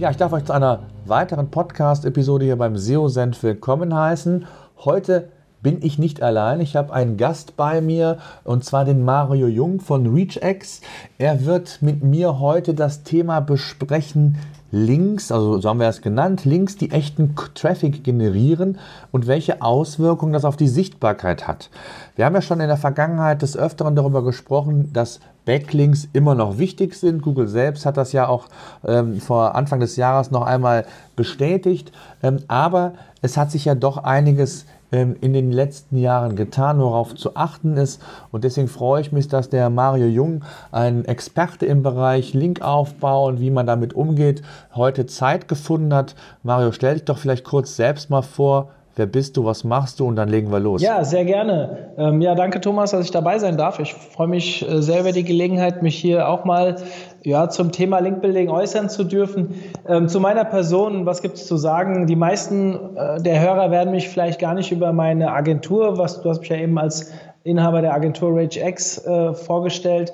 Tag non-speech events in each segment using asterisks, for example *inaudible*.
Ja, ich darf euch zu einer weiteren Podcast-Episode hier beim SEO-Senf willkommen heißen. Heute bin ich nicht allein. Ich habe einen Gast bei mir und zwar den Mario Jung von ReachX. Er wird mit mir heute das Thema besprechen, Links, also so haben wir es genannt, Links, die echten Traffic generieren und welche Auswirkungen das auf die Sichtbarkeit hat. Wir haben ja schon in der Vergangenheit des Öfteren darüber gesprochen, dass Backlinks immer noch wichtig sind. Google selbst hat das ja auch ähm, vor Anfang des Jahres noch einmal bestätigt. Ähm, aber es hat sich ja doch einiges ähm, in den letzten Jahren getan, worauf zu achten ist. Und deswegen freue ich mich, dass der Mario Jung, ein Experte im Bereich Linkaufbau und wie man damit umgeht, heute Zeit gefunden hat. Mario, stell dich doch vielleicht kurz selbst mal vor. Wer bist du, was machst du und dann legen wir los. Ja, sehr gerne. Ähm, ja, danke Thomas, dass ich dabei sein darf. Ich freue mich äh, sehr über die Gelegenheit, mich hier auch mal ja, zum Thema Linkbuilding äußern zu dürfen. Ähm, zu meiner Person, was gibt es zu sagen? Die meisten äh, der Hörer werden mich vielleicht gar nicht über meine Agentur, was du hast mich ja eben als Inhaber der Agentur RageX äh, vorgestellt,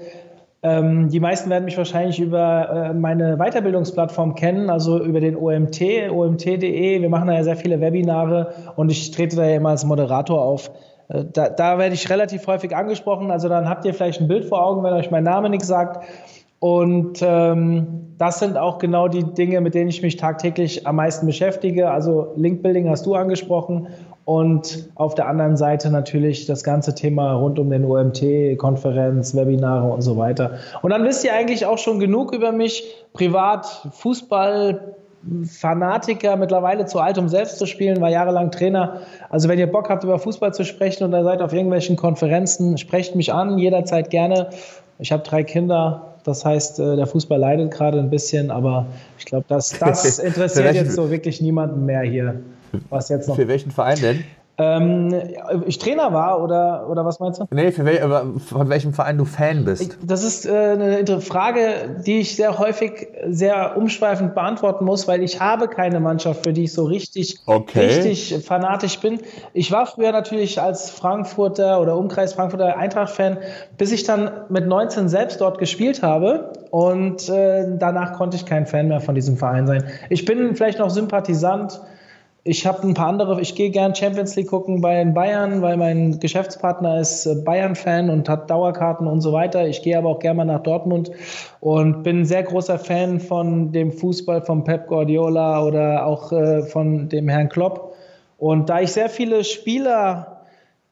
die meisten werden mich wahrscheinlich über äh, meine Weiterbildungsplattform kennen, also über den OMT, omt.de. Wir machen da ja sehr viele Webinare und ich trete da ja immer als Moderator auf. Äh, da, da werde ich relativ häufig angesprochen, also dann habt ihr vielleicht ein Bild vor Augen, wenn euch mein Name nichts sagt. Und ähm, das sind auch genau die Dinge, mit denen ich mich tagtäglich am meisten beschäftige. Also Linkbuilding hast du angesprochen und auf der anderen Seite natürlich das ganze Thema rund um den OMT, Konferenz, Webinare und so weiter. Und dann wisst ihr eigentlich auch schon genug über mich. Privat, Fußball, Fanatiker, mittlerweile zu alt, um selbst zu spielen, war jahrelang Trainer. Also wenn ihr Bock habt, über Fußball zu sprechen und ihr seid auf irgendwelchen Konferenzen, sprecht mich an, jederzeit gerne. Ich habe drei Kinder, das heißt, äh, der Fußball leidet gerade ein bisschen, aber ich glaube, das, das *laughs* interessiert jetzt so wirklich niemanden mehr hier. Was jetzt noch? Für welchen Verein denn? Ähm, ich Trainer war oder, oder was meinst du? Nee, wel, von welchem Verein du Fan bist. Das ist äh, eine Frage, die ich sehr häufig sehr umschweifend beantworten muss, weil ich habe keine Mannschaft, für die ich so richtig, okay. richtig fanatisch bin. Ich war früher natürlich als Frankfurter oder Umkreis Frankfurter Eintracht-Fan, bis ich dann mit 19 selbst dort gespielt habe und äh, danach konnte ich kein Fan mehr von diesem Verein sein. Ich bin vielleicht noch Sympathisant, ich habe ein paar andere, ich gehe gern Champions League gucken bei den Bayern, weil mein Geschäftspartner ist äh, Bayern-Fan und hat Dauerkarten und so weiter. Ich gehe aber auch gerne mal nach Dortmund und bin ein sehr großer Fan von dem Fußball von Pep Guardiola oder auch äh, von dem Herrn Klopp. Und da ich sehr viele Spieler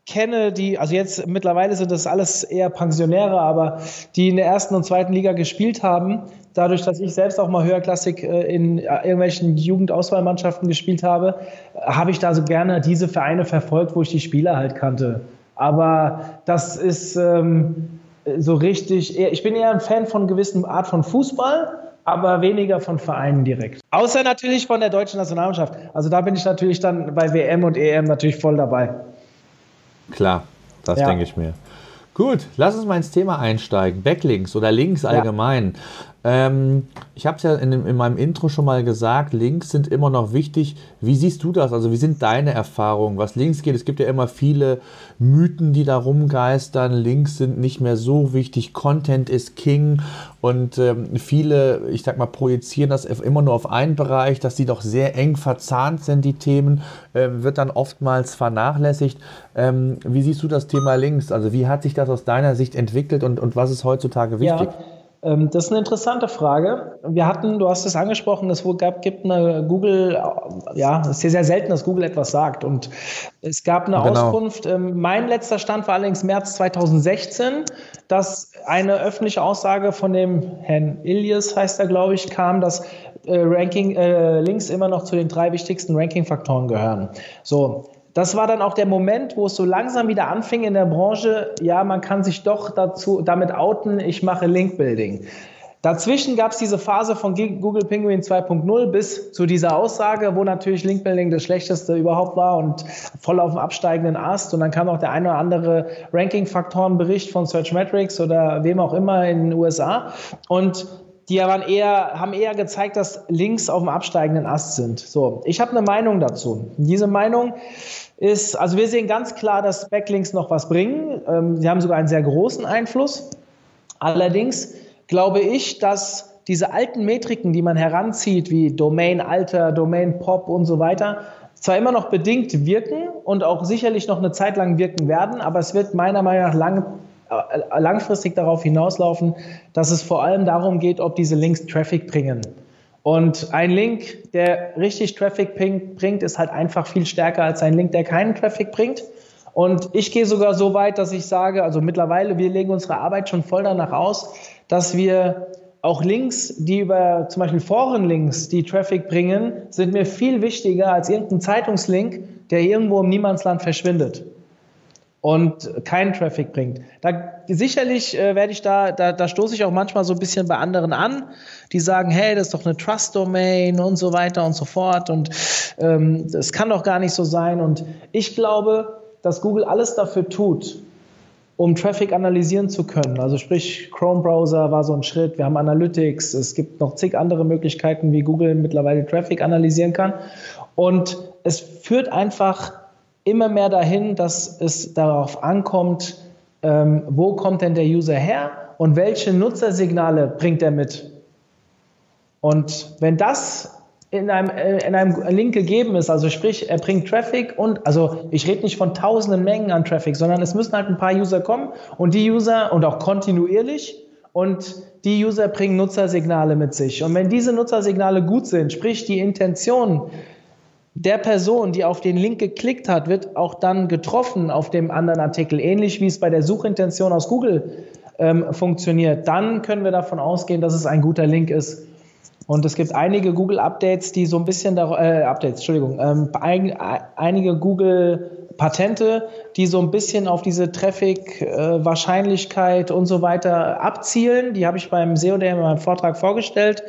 kenne, die, also jetzt mittlerweile sind das alles eher Pensionäre, aber die in der ersten und zweiten Liga gespielt haben, dadurch, dass ich selbst auch mal höherklassig äh, in äh, irgendwelchen Jugendauswahlmannschaften gespielt habe, habe ich da so gerne diese Vereine verfolgt, wo ich die Spieler halt kannte. Aber das ist ähm, so richtig, ich bin eher ein Fan von gewissen Art von Fußball, aber weniger von Vereinen direkt. Außer natürlich von der deutschen Nationalmannschaft. Also da bin ich natürlich dann bei WM und EM natürlich voll dabei. Klar, das ja. denke ich mir. Gut, lass uns mal ins Thema einsteigen. Backlinks oder Links allgemein. Ähm, ich habe es ja in, in, meinem Intro schon mal gesagt, Links sind immer noch wichtig. Wie siehst du das? Also wie sind deine Erfahrungen, was Links geht? Es gibt ja immer viele Mythen, die da rumgeistern. Links sind nicht mehr so wichtig. Content ist King. Und ähm, viele, ich sag mal, projizieren das immer nur auf einen Bereich, dass die doch sehr eng verzahnt sind, die Themen, ähm, wird dann oftmals vernachlässigt. Ähm, wie siehst du das Thema Links? Also wie hat sich das aus deiner Sicht entwickelt und, und was ist heutzutage wichtig? Ja. Ähm, das ist eine interessante Frage. Wir hatten, du hast es angesprochen, es gab, gibt eine Google, ja, es ist sehr, sehr selten, dass Google etwas sagt. Und es gab eine genau. Auskunft. Ähm, mein letzter Stand war allerdings März 2016, dass eine öffentliche Aussage von dem Herrn Ilias, heißt er, glaube ich, kam, dass äh, Ranking, äh, Links immer noch zu den drei wichtigsten Ranking-Faktoren gehören. So, das war dann auch der Moment, wo es so langsam wieder anfing in der Branche, ja, man kann sich doch dazu, damit outen, ich mache Link-Building. Dazwischen gab es diese Phase von Google Penguin 2.0 bis zu dieser Aussage, wo natürlich Linkbuilding das Schlechteste überhaupt war und voll auf dem absteigenden Ast. Und dann kam auch der eine oder andere Ranking-Faktoren-Bericht von Searchmetrics oder wem auch immer in den USA. Und die waren eher, haben eher gezeigt, dass Links auf dem absteigenden Ast sind. So, ich habe eine Meinung dazu. Diese Meinung ist, also wir sehen ganz klar, dass Backlinks noch was bringen. Ähm, sie haben sogar einen sehr großen Einfluss. Allerdings glaube ich, dass diese alten Metriken, die man heranzieht, wie Domain-Alter, Domain-Pop und so weiter, zwar immer noch bedingt wirken und auch sicherlich noch eine Zeit lang wirken werden, aber es wird meiner Meinung nach lang, äh, langfristig darauf hinauslaufen, dass es vor allem darum geht, ob diese Links Traffic bringen. Und ein Link, der richtig Traffic bringt, ist halt einfach viel stärker als ein Link, der keinen Traffic bringt. Und ich gehe sogar so weit, dass ich sage, also mittlerweile, wir legen unsere Arbeit schon voll danach aus, dass wir auch Links, die über zum Beispiel Forenlinks, die Traffic bringen, sind mir viel wichtiger als irgendein Zeitungslink, der irgendwo im Niemandsland verschwindet und keinen Traffic bringt. Da sicherlich äh, werde ich da, da, da stoße ich auch manchmal so ein bisschen bei anderen an, die sagen, hey, das ist doch eine Trust-Domain und so weiter und so fort und ähm, das kann doch gar nicht so sein. Und ich glaube, dass Google alles dafür tut, um Traffic analysieren zu können. Also sprich, Chrome-Browser war so ein Schritt, wir haben Analytics, es gibt noch zig andere Möglichkeiten, wie Google mittlerweile Traffic analysieren kann. Und es führt einfach immer mehr dahin, dass es darauf ankommt, ähm, wo kommt denn der User her und welche Nutzersignale bringt er mit. Und wenn das in einem, äh, in einem Link gegeben ist, also sprich, er bringt Traffic und, also ich rede nicht von tausenden Mengen an Traffic, sondern es müssen halt ein paar User kommen und die User und auch kontinuierlich und die User bringen Nutzersignale mit sich. Und wenn diese Nutzersignale gut sind, sprich die Intention der Person, die auf den Link geklickt hat, wird auch dann getroffen auf dem anderen Artikel, ähnlich wie es bei der Suchintention aus Google ähm, funktioniert, dann können wir davon ausgehen, dass es ein guter Link ist. Und es gibt einige Google-Updates, die so ein bisschen, da, äh, Updates, Entschuldigung, ähm, ein, einige Google-Patente, die so ein bisschen auf diese Traffic-Wahrscheinlichkeit äh, und so weiter abzielen. Die habe ich beim SEO in meinem Vortrag vorgestellt.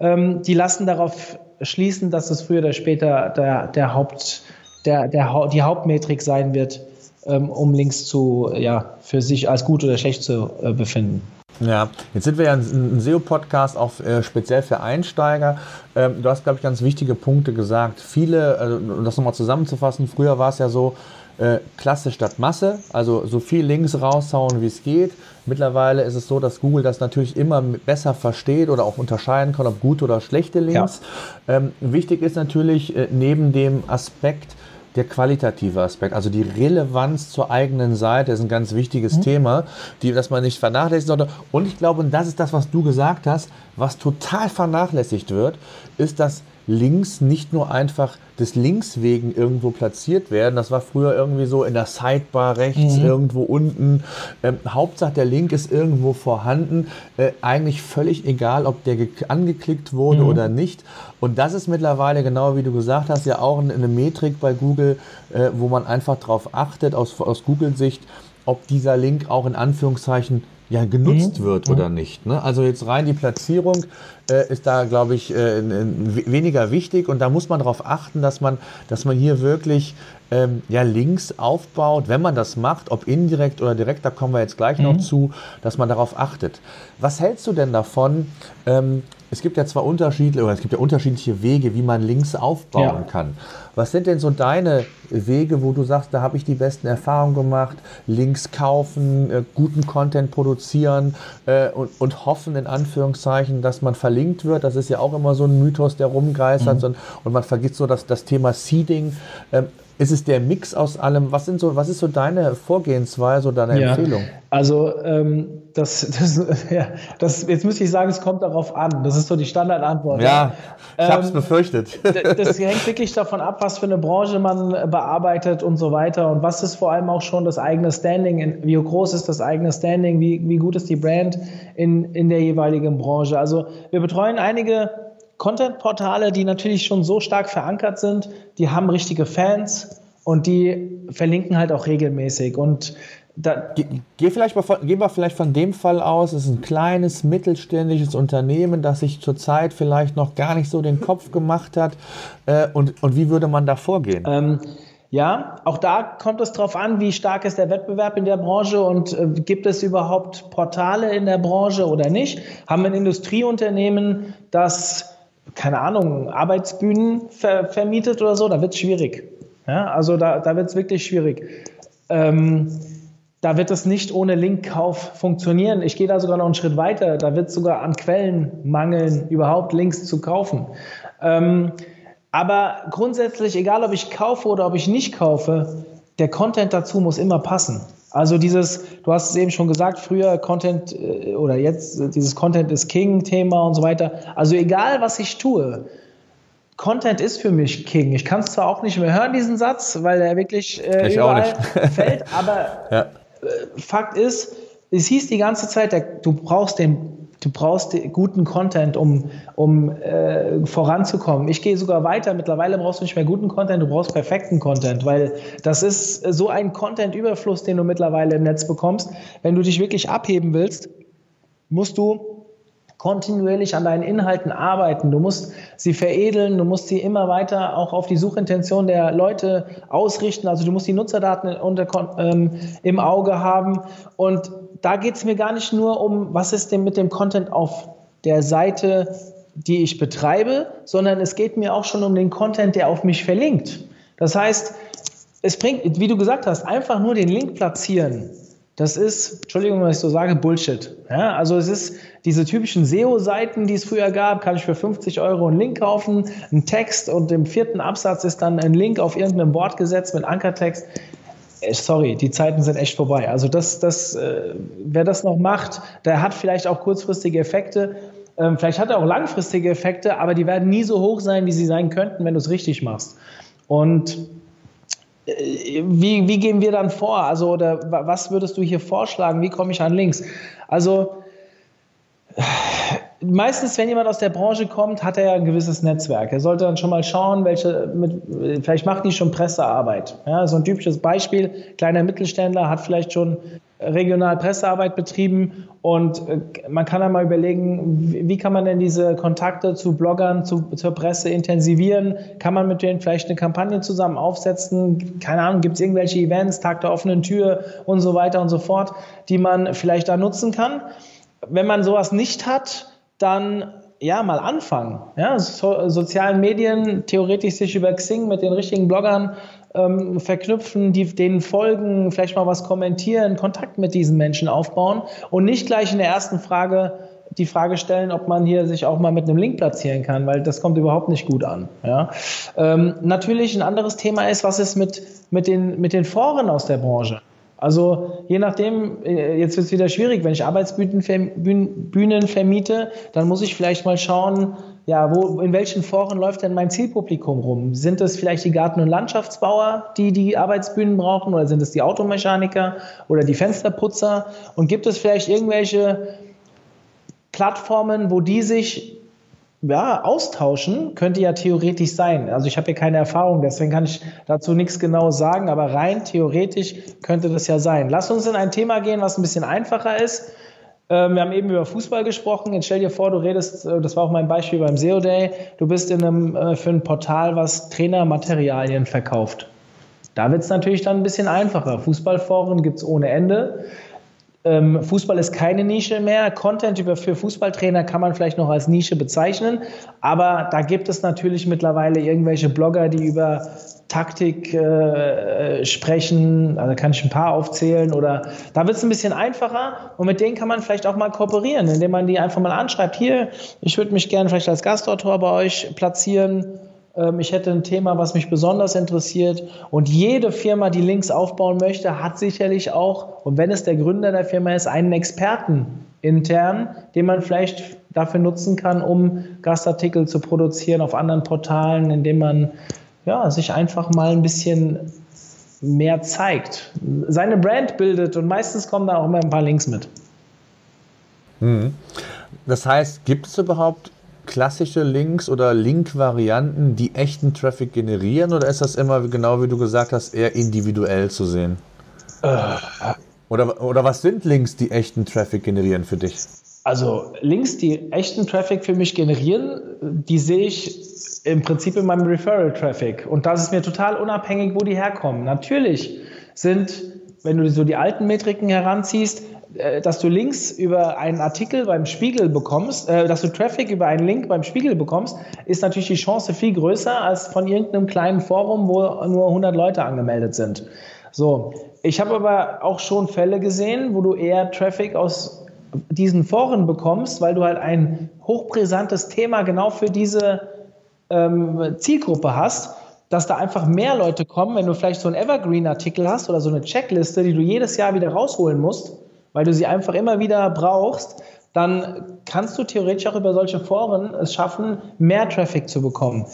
Ähm, die lassen darauf schließen, dass es früher oder später der, der Haupt, der, der, die Hauptmetrik sein wird, ähm, um Links zu, ja, für sich als gut oder schlecht zu äh, befinden. Ja, jetzt sind wir ja ein, SEO-Podcast auch äh, speziell für Einsteiger. Ähm, du hast, glaube ich, ganz wichtige Punkte gesagt. Viele, also, um das nochmal zusammenzufassen, früher war es ja so, äh, Klasse statt Masse, also so viel Links raushauen, wie es geht. Mittlerweile ist es so, dass Google das natürlich immer besser versteht oder auch unterscheiden kann, ob gute oder schlechte Links. Ja. Ähm, wichtig ist natürlich äh, neben dem Aspekt, der qualitative Aspekt, also die Relevanz zur eigenen Seite ist ein ganz wichtiges mhm. Thema, die, das man nicht vernachlässigen sollte. Und ich glaube, und das ist das, was du gesagt hast, was total vernachlässigt wird, ist, dass Links nicht nur einfach des Links wegen irgendwo platziert werden. Das war früher irgendwie so in der Sidebar rechts, mhm. irgendwo unten. Ähm, Hauptsache der Link ist irgendwo vorhanden. Äh, eigentlich völlig egal, ob der angeklickt wurde mhm. oder nicht. Und das ist mittlerweile, genau wie du gesagt hast, ja auch eine Metrik bei Google, äh, wo man einfach darauf achtet, aus, aus Google-Sicht, ob dieser Link auch in Anführungszeichen ja genutzt mhm. wird oder nicht. Ne? Also jetzt rein die Platzierung äh, ist da, glaube ich, äh, weniger wichtig und da muss man darauf achten, dass man, dass man hier wirklich ähm, ja, Links aufbaut, wenn man das macht, ob indirekt oder direkt, da kommen wir jetzt gleich mhm. noch zu, dass man darauf achtet. Was hältst du denn davon? Ähm, es gibt ja zwar unterschiedliche, oder es gibt ja unterschiedliche Wege, wie man Links aufbauen ja. kann. Was sind denn so deine Wege, wo du sagst, da habe ich die besten Erfahrungen gemacht? Links kaufen, äh, guten Content produzieren äh, und, und, hoffen in Anführungszeichen, dass man verlinkt wird. Das ist ja auch immer so ein Mythos, der rumgeistert mhm. und man vergisst so dass das Thema Seeding. Ähm, ist es der Mix aus allem? Was, sind so, was ist so deine Vorgehensweise oder deine ja, Empfehlung? Also ähm, das, das, *laughs* ja, das, jetzt müsste ich sagen, es kommt darauf an. Das ist so die Standardantwort. Ja, ich habe es ähm, befürchtet. Das hängt wirklich davon ab, was für eine Branche man bearbeitet und so weiter. Und was ist vor allem auch schon das eigene Standing, wie groß ist das eigene Standing, wie, wie gut ist die Brand in, in der jeweiligen Branche. Also wir betreuen einige Content-Portale, die natürlich schon so stark verankert sind, die haben richtige Fans und die verlinken halt auch regelmäßig. Und da, Ge geh vielleicht mal von, gehen wir vielleicht von dem Fall aus, es ist ein kleines, mittelständisches Unternehmen, das sich zurzeit vielleicht noch gar nicht so den Kopf gemacht hat. Äh, und, und wie würde man da vorgehen? Ähm, ja, auch da kommt es darauf an, wie stark ist der Wettbewerb in der Branche und äh, gibt es überhaupt Portale in der Branche oder nicht? Haben wir ein Industrieunternehmen, das, keine Ahnung, Arbeitsbühnen ver vermietet oder so? Da wird es schwierig. Ja, also da, da wird es wirklich schwierig. Ähm, da wird es nicht ohne Linkkauf funktionieren. Ich gehe da sogar noch einen Schritt weiter. Da wird es sogar an Quellen mangeln, überhaupt Links zu kaufen. Ähm, aber grundsätzlich, egal ob ich kaufe oder ob ich nicht kaufe, der Content dazu muss immer passen. Also dieses, du hast es eben schon gesagt, früher Content äh, oder jetzt dieses Content is King Thema und so weiter. Also egal was ich tue, Content ist für mich King. Ich kann es zwar auch nicht mehr hören, diesen Satz, weil er wirklich äh, überall *laughs* fällt, aber ja. Äh, Fakt ist, es hieß die ganze Zeit, du brauchst den, du brauchst guten Content, um, um äh, voranzukommen. Ich gehe sogar weiter. Mittlerweile brauchst du nicht mehr guten Content, du brauchst perfekten Content, weil das ist so ein Content-Überfluss, den du mittlerweile im Netz bekommst. Wenn du dich wirklich abheben willst, musst du kontinuierlich an deinen Inhalten arbeiten. Du musst sie veredeln, du musst sie immer weiter auch auf die Suchintention der Leute ausrichten. Also du musst die Nutzerdaten unter, ähm, im Auge haben. Und da geht es mir gar nicht nur um, was ist denn mit dem Content auf der Seite, die ich betreibe, sondern es geht mir auch schon um den Content, der auf mich verlinkt. Das heißt, es bringt, wie du gesagt hast, einfach nur den Link platzieren das ist, Entschuldigung, wenn ich so sage, Bullshit. Ja, also es ist diese typischen SEO-Seiten, die es früher gab, kann ich für 50 Euro einen Link kaufen, einen Text und im vierten Absatz ist dann ein Link auf irgendeinem Board gesetzt mit Ankertext. Äh, sorry, die Zeiten sind echt vorbei. Also das, das, äh, wer das noch macht, der hat vielleicht auch kurzfristige Effekte. Ähm, vielleicht hat er auch langfristige Effekte, aber die werden nie so hoch sein, wie sie sein könnten, wenn du es richtig machst. Und wie, wie gehen wir dann vor? Also, oder was würdest du hier vorschlagen? Wie komme ich an Links? Also, meistens, wenn jemand aus der Branche kommt, hat er ja ein gewisses Netzwerk. Er sollte dann schon mal schauen, welche, mit, vielleicht macht die schon Pressearbeit. Ja, so ein typisches Beispiel, kleiner Mittelständler hat vielleicht schon regional Pressearbeit betrieben und äh, man kann dann mal überlegen, wie kann man denn diese Kontakte zu Bloggern, zu, zur Presse intensivieren? Kann man mit denen vielleicht eine Kampagne zusammen aufsetzen? Keine Ahnung, gibt es irgendwelche Events, Tag der offenen Tür und so weiter und so fort, die man vielleicht da nutzen kann? Wenn man sowas nicht hat, dann ja, mal anfangen. Ja, so, sozialen Medien, theoretisch sich über Xing mit den richtigen Bloggern ähm, verknüpfen, die, denen folgen, vielleicht mal was kommentieren, Kontakt mit diesen Menschen aufbauen und nicht gleich in der ersten Frage die Frage stellen, ob man hier sich auch mal mit einem Link platzieren kann, weil das kommt überhaupt nicht gut an. Ja? Ähm, natürlich ein anderes Thema ist, was ist mit, mit, den, mit den Foren aus der Branche? Also je nachdem, äh, jetzt wird es wieder schwierig, wenn ich Arbeitsbühnen vermiete, dann muss ich vielleicht mal schauen, ja, wo, in welchen Foren läuft denn mein Zielpublikum rum? Sind es vielleicht die Garten- und Landschaftsbauer, die die Arbeitsbühnen brauchen, oder sind es die Automechaniker oder die Fensterputzer? Und gibt es vielleicht irgendwelche Plattformen, wo die sich ja, austauschen könnte ja theoretisch sein. Also ich habe hier keine Erfahrung, deswegen kann ich dazu nichts genau sagen, aber rein theoretisch könnte das ja sein. Lass uns in ein Thema gehen, was ein bisschen einfacher ist. Ähm, wir haben eben über Fußball gesprochen. Jetzt stell dir vor, du redest, äh, das war auch mein Beispiel beim SEO Day, du bist in einem, äh, für ein Portal, was Trainermaterialien verkauft. Da wird es natürlich dann ein bisschen einfacher. Fußballforen gibt es ohne Ende. Ähm, Fußball ist keine Nische mehr. Content über, für Fußballtrainer kann man vielleicht noch als Nische bezeichnen. Aber da gibt es natürlich mittlerweile irgendwelche Blogger, die über Taktik äh, sprechen. Also kann ich ein paar aufzählen. Oder da wird es ein bisschen einfacher. Und mit denen kann man vielleicht auch mal kooperieren, indem man die einfach mal anschreibt. Hier, ich würde mich gerne vielleicht als Gastautor bei euch platzieren ich hätte ein Thema, was mich besonders interessiert. Und jede Firma, die Links aufbauen möchte, hat sicherlich auch, und wenn es der Gründer der Firma ist, einen Experten intern, den man vielleicht dafür nutzen kann, um Gastartikel zu produzieren auf anderen Portalen, indem man ja, sich einfach mal ein bisschen mehr zeigt, seine Brand bildet und meistens kommen da auch immer ein paar Links mit. Mhm. Das heißt, gibt es überhaupt klassische Links oder Link-Varianten, die echten Traffic generieren oder ist das immer, genau wie du gesagt hast, eher individuell zu sehen? Äh, Oder, oder was sind Links, die echten Traffic generieren für dich? Also Links, die echten Traffic für mich generieren, die sehe ich im Prinzip in meinem Referral-Traffic. Und das ist mir total unabhängig, wo die herkommen. Natürlich sind, wenn du so die alten Metriken heranziehst, äh, dass du Links über einen Artikel beim Spiegel bekommst, äh, dass du Traffic über einen Link beim Spiegel bekommst, ist natürlich die Chance viel größer als von irgendeinem kleinen Forum, wo nur 100 Leute angemeldet sind. So, ich habe aber auch schon Fälle gesehen, wo du eher Traffic aus diesen Foren bekommst, weil du halt ein hochbrisantes Thema genau für diese ähm, Zielgruppe hast, dass da einfach mehr Leute kommen, wenn du vielleicht so einen Evergreen-Artikel hast oder so eine Checkliste, die du jedes Jahr wieder rausholen musst, weil du sie einfach immer wieder brauchst, dann kannst du theoretisch auch über solche Foren es schaffen, mehr Traffic zu bekommen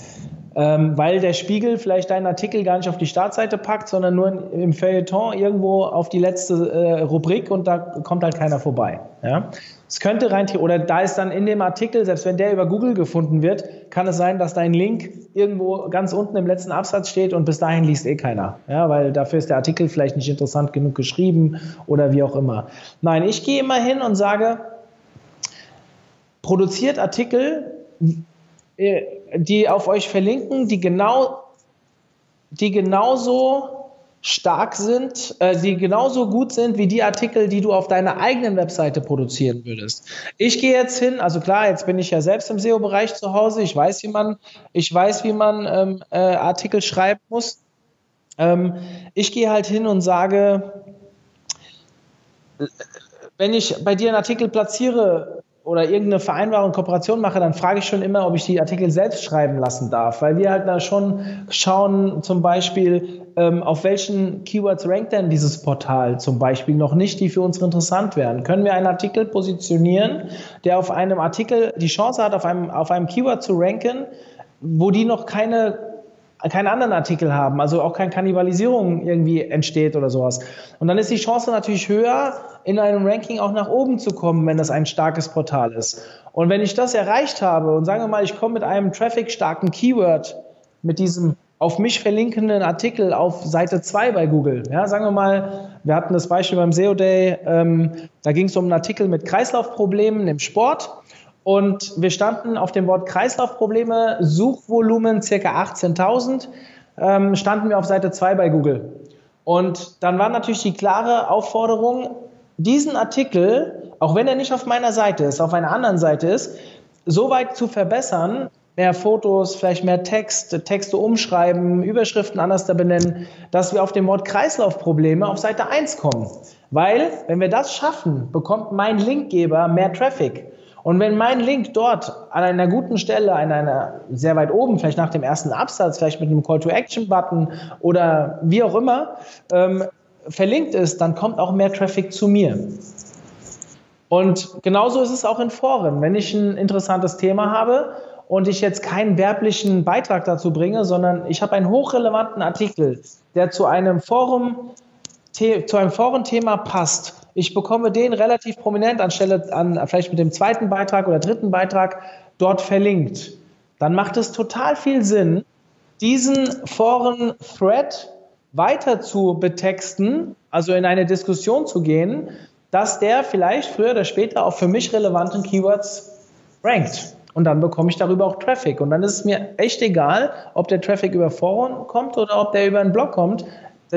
ähm, weil der Spiegel vielleicht deinen Artikel gar nicht auf die Startseite packt, sondern nur im Feuilleton irgendwo auf die letzte äh, Rubrik und da kommt halt keiner vorbei. Ja? Es könnte rein, oder da ist dann in dem Artikel, selbst wenn der über Google gefunden wird, kann es sein, dass dein Link irgendwo ganz unten im letzten Absatz steht und bis dahin liest eh keiner. Ja, weil dafür ist der Artikel vielleicht nicht interessant genug geschrieben oder wie auch immer. Nein, ich gehe immer hin und sage, produziert Artikel, äh, die auf euch verlinken, die genau, die genauso stark sind, äh, die genauso gut sind wie die Artikel, die du auf deiner eigenen Webseite produzieren würdest. Ich gehe jetzt hin, also klar, jetzt bin ich ja selbst im SEO-Bereich zu Hause. Ich weiß, wie man, ich weiß, wie man ähm, äh, Artikel schreiben muss. Ähm, ich gehe halt hin und sage, wenn ich bei dir einen Artikel platziere, oder irgendeine Vereinbarung, Kooperation mache, dann frage ich schon immer, ob ich die Artikel selbst schreiben lassen darf, weil wir halt da schon schauen, zum Beispiel, ähm, auf welchen Keywords rankt denn dieses Portal zum Beispiel noch nicht, die für uns interessant wären. Können wir einen Artikel positionieren, der auf einem Artikel die Chance hat, auf einem, auf einem Keyword zu ranken, wo die noch keine keinen anderen Artikel haben, also auch keine Kannibalisierung irgendwie entsteht oder sowas. Und dann ist die Chance natürlich höher, in einem Ranking auch nach oben zu kommen, wenn das ein starkes Portal ist. Und wenn ich das erreicht habe und sagen wir mal, ich komme mit einem traffic-starken Keyword, mit diesem auf mich verlinkenden Artikel auf Seite 2 bei Google. Ja, sagen wir mal, wir hatten das Beispiel beim SEO Day, ähm, da ging es um einen Artikel mit Kreislaufproblemen im Sport. Und wir standen auf dem Wort Kreislaufprobleme, Suchvolumen circa 18.000, ähm, standen wir auf Seite 2 bei Google. Und dann war natürlich die klare Aufforderung, diesen Artikel, auch wenn er nicht auf meiner Seite ist, auf einer anderen Seite ist, so weit zu verbessern, mehr Fotos, vielleicht mehr Text, Texte umschreiben, Überschriften anders da benennen, dass wir auf dem Wort Kreislaufprobleme auf Seite 1 kommen. Weil, wenn wir das schaffen, bekommt mein Linkgeber mehr Traffic. Und wenn mein Link dort an einer guten Stelle, an einer sehr weit oben, vielleicht nach dem ersten Absatz, vielleicht mit einem Call-to-Action-Button oder wie auch immer, ähm, verlinkt ist, dann kommt auch mehr Traffic zu mir. Und genauso ist es auch in Foren. Wenn ich ein interessantes Thema habe und ich jetzt keinen werblichen Beitrag dazu bringe, sondern ich habe einen hochrelevanten Artikel, der zu einem Forum, zu einem Forenthema passt, ich bekomme den relativ prominent anstelle an vielleicht mit dem zweiten Beitrag oder dritten Beitrag dort verlinkt. Dann macht es total viel Sinn, diesen Foren-Thread weiter zu betexten, also in eine Diskussion zu gehen, dass der vielleicht früher oder später auch für mich relevanten Keywords rankt. Und dann bekomme ich darüber auch Traffic. Und dann ist es mir echt egal, ob der Traffic über Foren kommt oder ob der über einen Blog kommt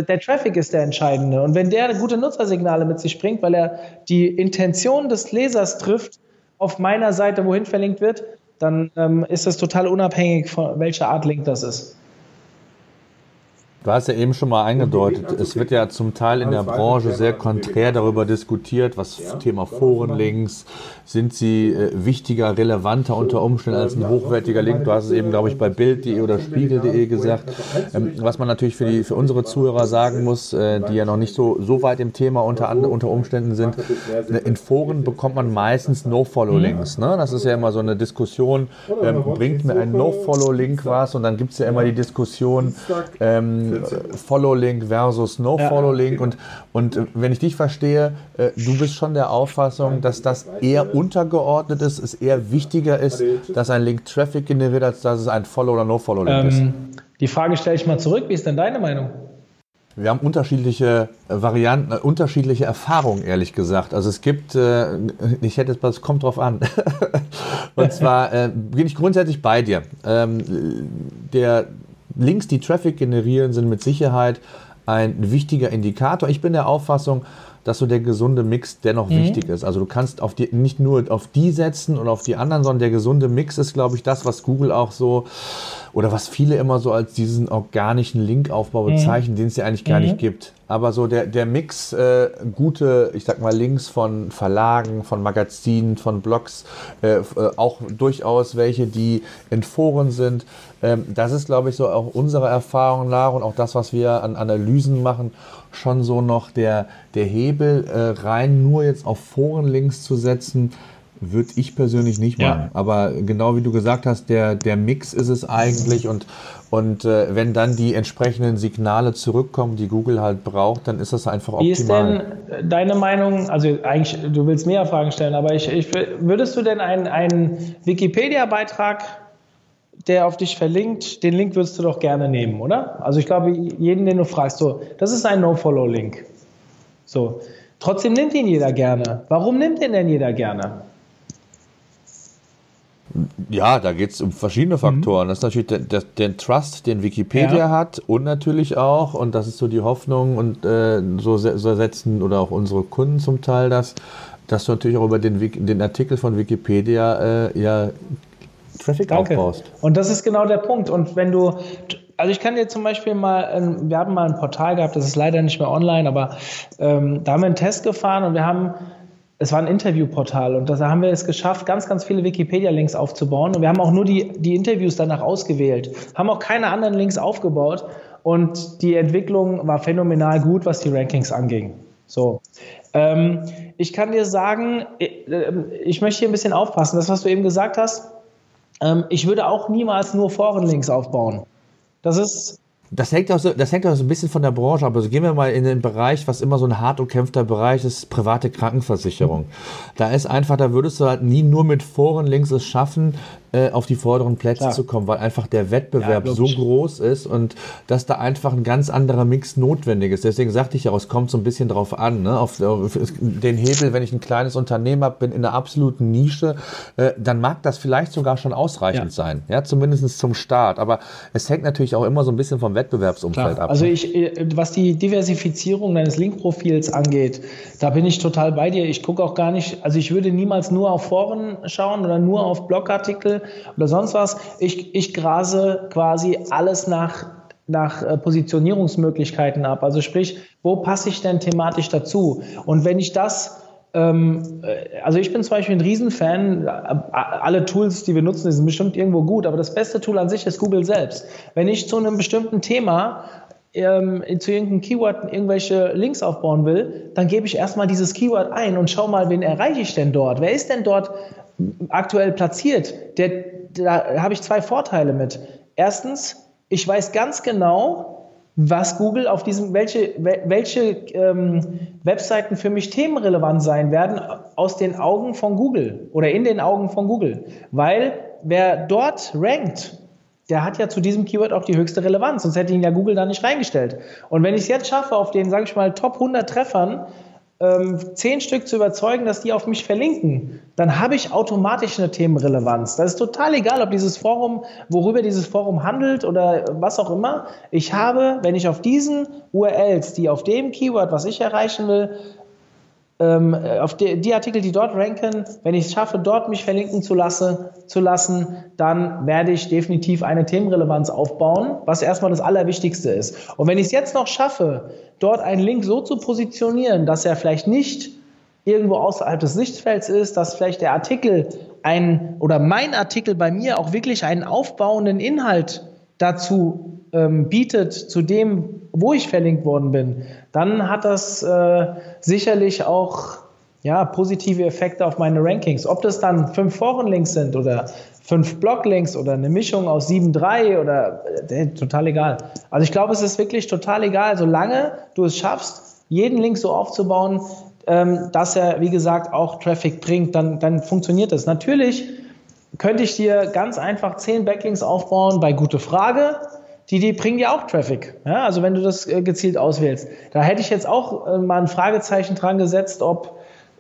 der Traffic ist der entscheidende. Und wenn der gute Nutzersignale mit sich bringt, weil er die Intention des Lesers trifft, auf meiner Seite, wohin verlinkt wird, dann ähm, ist das total unabhängig von welcher Art Link das ist. Du hast ja eben schon mal eingedeutet, es wird ja zum Teil in der Branche sehr konträr darüber diskutiert, was Thema Forenlinks, sind sie äh, wichtiger, relevanter unter Umständen als ein hochwertiger Link. Du hast es eben, glaube ich, bei Bild.de oder Spiegel.de gesagt. Ähm, was man natürlich für, die, für unsere Zuhörer sagen muss, äh, die ja noch nicht so, so weit im Thema unter, unter Umständen sind, in Foren bekommt man meistens No-Follow-Links. Ne? Das ist ja immer so eine Diskussion, ähm, bringt mir ein No-Follow-Link was? Und dann gibt es ja immer die Diskussion, ähm, Follow-Link versus No-Follow-Link. Und, und äh, wenn ich dich verstehe, äh, du bist schon der Auffassung, dass das eher untergeordnet ist, es eher wichtiger ist, dass ein Link Traffic generiert, als dass es ein Follow- oder No-Follow-Link ähm, ist. Die Frage stelle ich mal zurück. Wie ist denn deine Meinung? Wir haben unterschiedliche äh, Varianten, äh, unterschiedliche Erfahrungen, ehrlich gesagt. Also es gibt, äh, ich hätte es kommt drauf an. *laughs* Und zwar äh, bin ich grundsätzlich bei dir. Ähm, der Links, die Traffic generieren, sind mit Sicherheit ein wichtiger Indikator. Ich bin der Auffassung, dass so der gesunde Mix dennoch mhm. wichtig ist. Also du kannst auf die, nicht nur auf die setzen und auf die anderen, sondern der gesunde Mix ist, glaube ich, das, was Google auch so oder was viele immer so als diesen organischen Linkaufbau mhm. bezeichnen, mhm. den es ja eigentlich gar mhm. nicht gibt. Aber so der, der Mix, äh, gute, ich sag mal, Links von Verlagen, von Magazinen, von Blogs, äh, äh, auch durchaus welche, die in Foren sind. Ähm, das ist, glaube ich, so auch unsere Erfahrung nach und auch das, was wir an Analysen machen, schon so noch der, der Hebel, äh, rein nur jetzt auf Forenlinks zu setzen würde ich persönlich nicht machen. Ja. Aber genau wie du gesagt hast, der, der Mix ist es eigentlich und, und äh, wenn dann die entsprechenden Signale zurückkommen, die Google halt braucht, dann ist das einfach optimal. Wie ist denn deine Meinung, also eigentlich, du willst mehr Fragen stellen, aber ich, ich würdest du denn einen, einen Wikipedia-Beitrag, der auf dich verlinkt, den Link würdest du doch gerne nehmen, oder? Also ich glaube, jeden, den du fragst, so, das ist ein No-Follow-Link. So. Trotzdem nimmt ihn jeder gerne. Warum nimmt ihn denn jeder gerne? Ja, da geht es um verschiedene Faktoren. Mhm. Das ist natürlich der, der, der Trust, den Wikipedia ja. hat und natürlich auch, und das ist so die Hoffnung und äh, so, so setzen oder auch unsere Kunden zum Teil das, dass du natürlich auch über den, den Artikel von Wikipedia äh, ja Traffic Danke. aufbaust. Und das ist genau der Punkt. Und wenn du also ich kann dir zum Beispiel mal, wir haben mal ein Portal gehabt, das ist leider nicht mehr online, aber ähm, da haben wir einen Test gefahren und wir haben es war ein Interviewportal und da haben wir es geschafft, ganz, ganz viele Wikipedia-Links aufzubauen. Und wir haben auch nur die, die Interviews danach ausgewählt, haben auch keine anderen Links aufgebaut. Und die Entwicklung war phänomenal gut, was die Rankings anging. So. Ähm, ich kann dir sagen, ich, äh, ich, möchte hier ein bisschen aufpassen. Das, was du eben gesagt hast, ähm, ich würde auch niemals nur Forenlinks aufbauen. Das ist das hängt, auch so, das hängt auch so ein bisschen von der Branche ab. Also gehen wir mal in den Bereich, was immer so ein hart umkämpfter Bereich ist, private Krankenversicherung. Da ist einfach, da würdest du halt nie nur mit Forenlinks es schaffen, äh, auf die vorderen Plätze Klar. zu kommen, weil einfach der Wettbewerb ja, so groß ist und dass da einfach ein ganz anderer Mix notwendig ist. Deswegen sagte ich ja, es kommt so ein bisschen drauf an, ne? auf, auf den Hebel, wenn ich ein kleines Unternehmen habe, bin in einer absoluten Nische, äh, dann mag das vielleicht sogar schon ausreichend ja. sein, ja, zumindest zum Start. Aber es hängt natürlich auch immer so ein bisschen vom Wettbewerbsumfeld Klar. ab. Also ich, äh, was die Diversifizierung deines Link-Profils angeht, da bin ich total bei dir. Ich gucke auch gar nicht, also ich würde niemals nur auf Foren schauen oder nur auf Blogartikel, oder sonst was. Ich, ich grase quasi alles nach, nach äh, Positionierungsmöglichkeiten ab. Also sprich, wo passe ich denn thematisch dazu? Und wenn ich das ähm, äh, also ich bin zum Beispiel ein Riesenfan. Alle Tools, die wir nutzen, sind bestimmt irgendwo gut, aber das beste Tool an sich ist Google selbst. Wenn ich zu einem bestimmten Thema ähm, zu irgendeinem Keyword irgendwelche Links aufbauen will, dann gebe ich erstmal dieses Keyword ein und schau mal, wen erreiche ich denn dort? Wer ist denn dort aktuell platziert? Der, da habe ich zwei Vorteile mit. Erstens, ich weiß ganz genau, was Google auf diesem, welche, welche ähm, Webseiten für mich themenrelevant sein werden aus den Augen von Google oder in den Augen von Google. Weil wer dort rankt, der hat ja zu diesem Keyword auch die höchste Relevanz, sonst hätte ihn ja Google da nicht reingestellt. Und wenn ich es jetzt schaffe, auf den, sage ich mal, Top 100 Treffern ähm, zehn Stück zu überzeugen, dass die auf mich verlinken, dann habe ich automatisch eine Themenrelevanz. Das ist total egal, ob dieses Forum, worüber dieses Forum handelt oder was auch immer. Ich habe, wenn ich auf diesen URLs, die auf dem Keyword, was ich erreichen will, ähm, äh, auf die, die, Artikel, die dort ranken, wenn ich es schaffe, dort mich verlinken zu, lasse, zu lassen, dann werde ich definitiv eine Themenrelevanz aufbauen, was erstmal das Allerwichtigste ist. Und wenn ich es jetzt noch schaffe, dort einen Link so zu positionieren, dass er vielleicht nicht irgendwo außerhalb des Sichtfelds ist, dass vielleicht der Artikel ein oder mein Artikel bei mir auch wirklich einen aufbauenden Inhalt dazu ähm, bietet, zu dem, wo ich verlinkt worden bin, dann hat das äh, sicherlich auch ja, positive Effekte auf meine Rankings. Ob das dann fünf Forenlinks sind oder fünf Bloglinks oder eine Mischung aus sieben, drei oder äh, total egal. Also ich glaube, es ist wirklich total egal, solange du es schaffst, jeden Link so aufzubauen, ähm, dass er, wie gesagt, auch Traffic bringt, dann, dann funktioniert das. Natürlich könnte ich dir ganz einfach zehn Backlinks aufbauen bei Gute Frage die, die bringen ja auch Traffic. Ja, also wenn du das äh, gezielt auswählst. Da hätte ich jetzt auch äh, mal ein Fragezeichen dran gesetzt, ob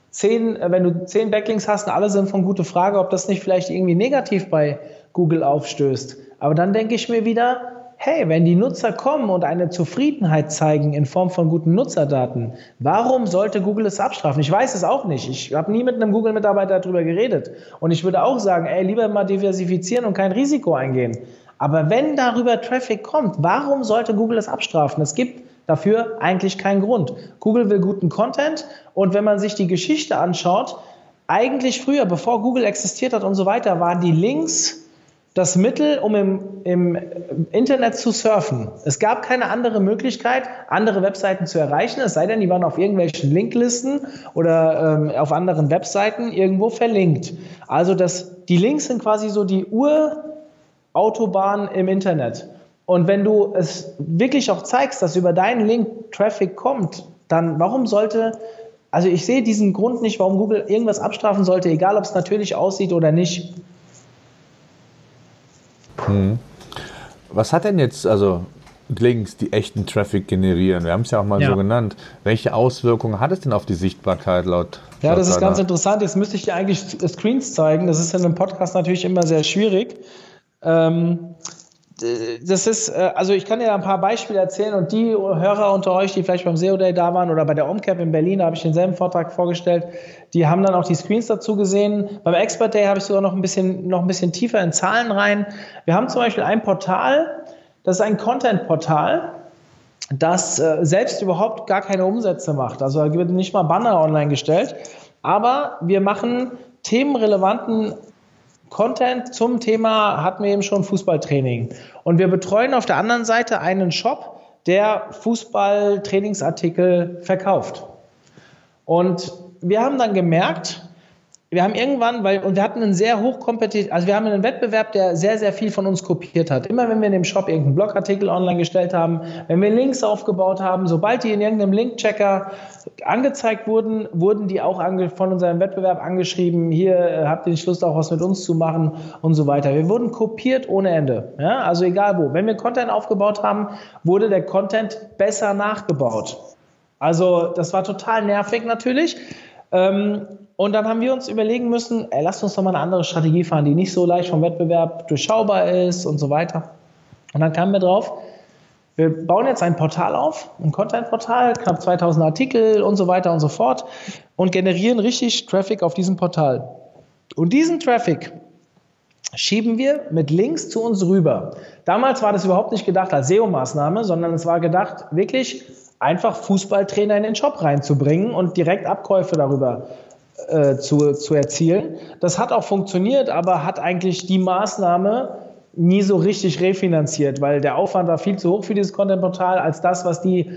zehn, äh, wenn du zehn Backlinks hast und alle sind von gute Frage, ob das nicht vielleicht irgendwie negativ bei Google aufstößt. Aber dann denke ich mir wieder, hey, wenn die Nutzer kommen und eine Zufriedenheit zeigen in Form von guten Nutzerdaten, warum sollte Google es abstrafen? Ich weiß es auch nicht. Ich habe nie mit einem Google-Mitarbeiter darüber geredet. Und ich würde auch sagen, ey, lieber mal diversifizieren und kein Risiko eingehen. Aber wenn darüber Traffic kommt, warum sollte Google es abstrafen? Es gibt dafür eigentlich keinen Grund. Google will guten Content und wenn man sich die Geschichte anschaut, eigentlich früher, bevor Google existiert hat und so weiter, waren die Links das Mittel, um im, im, Internet zu surfen. Es gab keine andere Möglichkeit, andere Webseiten zu erreichen, es sei denn, die waren auf irgendwelchen Linklisten oder ähm, auf anderen Webseiten irgendwo verlinkt. Also das, die Links sind quasi so die Urautobahn im Internet. Und wenn du es wirklich auch zeigst, dass über deinen Link Traffic kommt, dann warum sollte, also ich sehe diesen Grund nicht, warum Google irgendwas abstrafen sollte, egal ob es natürlich aussieht oder nicht. Hm. Was hat denn jetzt, also Links, die echten Traffic generieren? Wir haben es ja auch mal ja. so genannt. Welche Auswirkungen hat es denn auf die Sichtbarkeit laut? Ja, das ist ganz interessant. Jetzt müsste ich dir eigentlich Screens zeigen. Das ist in einem Podcast natürlich immer sehr schwierig. Ähm, das ist, äh, also ich kann dir ein paar Beispiele erzählen und die Hörer unter euch, die vielleicht beim SEO Day da waren oder bei der OMCAP in Berlin, da habe ich denselben Vortrag vorgestellt, die haben dann auch die Screens dazu gesehen. Beim Expert Day habe ich sogar noch ein bisschen, noch ein bisschen tiefer in Zahlen rein. Wir haben zum Beispiel ein Portal, das ist ein Content-Portal, das äh, selbst überhaupt gar keine Umsätze macht. Also da wird nicht mal Banner online gestellt, aber wir machen themenrelevanten Content zum Thema hatten wir eben schon Fußballtraining. Und wir betreuen auf der anderen Seite einen Shop, der Fußballtrainingsartikel verkauft. Und wir haben dann gemerkt, wir haben irgendwann, weil, und wir hatten einen sehr hochkompetitiv, also wir haben einen Wettbewerb, der sehr, sehr viel von uns kopiert hat. Immer wenn wir in dem Shop irgendeinen Blogartikel online gestellt haben, wenn wir Links aufgebaut haben, sobald die in irgendeinem Linkchecker angezeigt wurden, wurden die auch von unserem Wettbewerb angeschrieben, hier äh, habt ihr nicht Lust, auch was mit uns zu machen und so weiter. Wir wurden kopiert ohne Ende. Ja? Also egal wo. Wenn wir Content aufgebaut haben, wurde der Content besser nachgebaut. Also das war total nervig natürlich. Ähm, und dann haben wir uns überlegen müssen, ey, lasst uns doch mal eine andere Strategie fahren, die nicht so leicht vom Wettbewerb durchschaubar ist und so weiter. Und dann kamen wir drauf, wir bauen jetzt ein Portal auf, ein Content-Portal, knapp 2000 Artikel und so weiter und so fort und generieren richtig Traffic auf diesem Portal. Und diesen Traffic schieben wir mit Links zu uns rüber. Damals war das überhaupt nicht gedacht als SEO-Maßnahme, sondern es war gedacht, wirklich einfach Fußballtrainer in den Shop reinzubringen und direkt Abkäufe darüber äh, zu, zu erzielen. Das hat auch funktioniert, aber hat eigentlich die Maßnahme nie so richtig refinanziert, weil der Aufwand war viel zu hoch für dieses Content-Portal als das, was die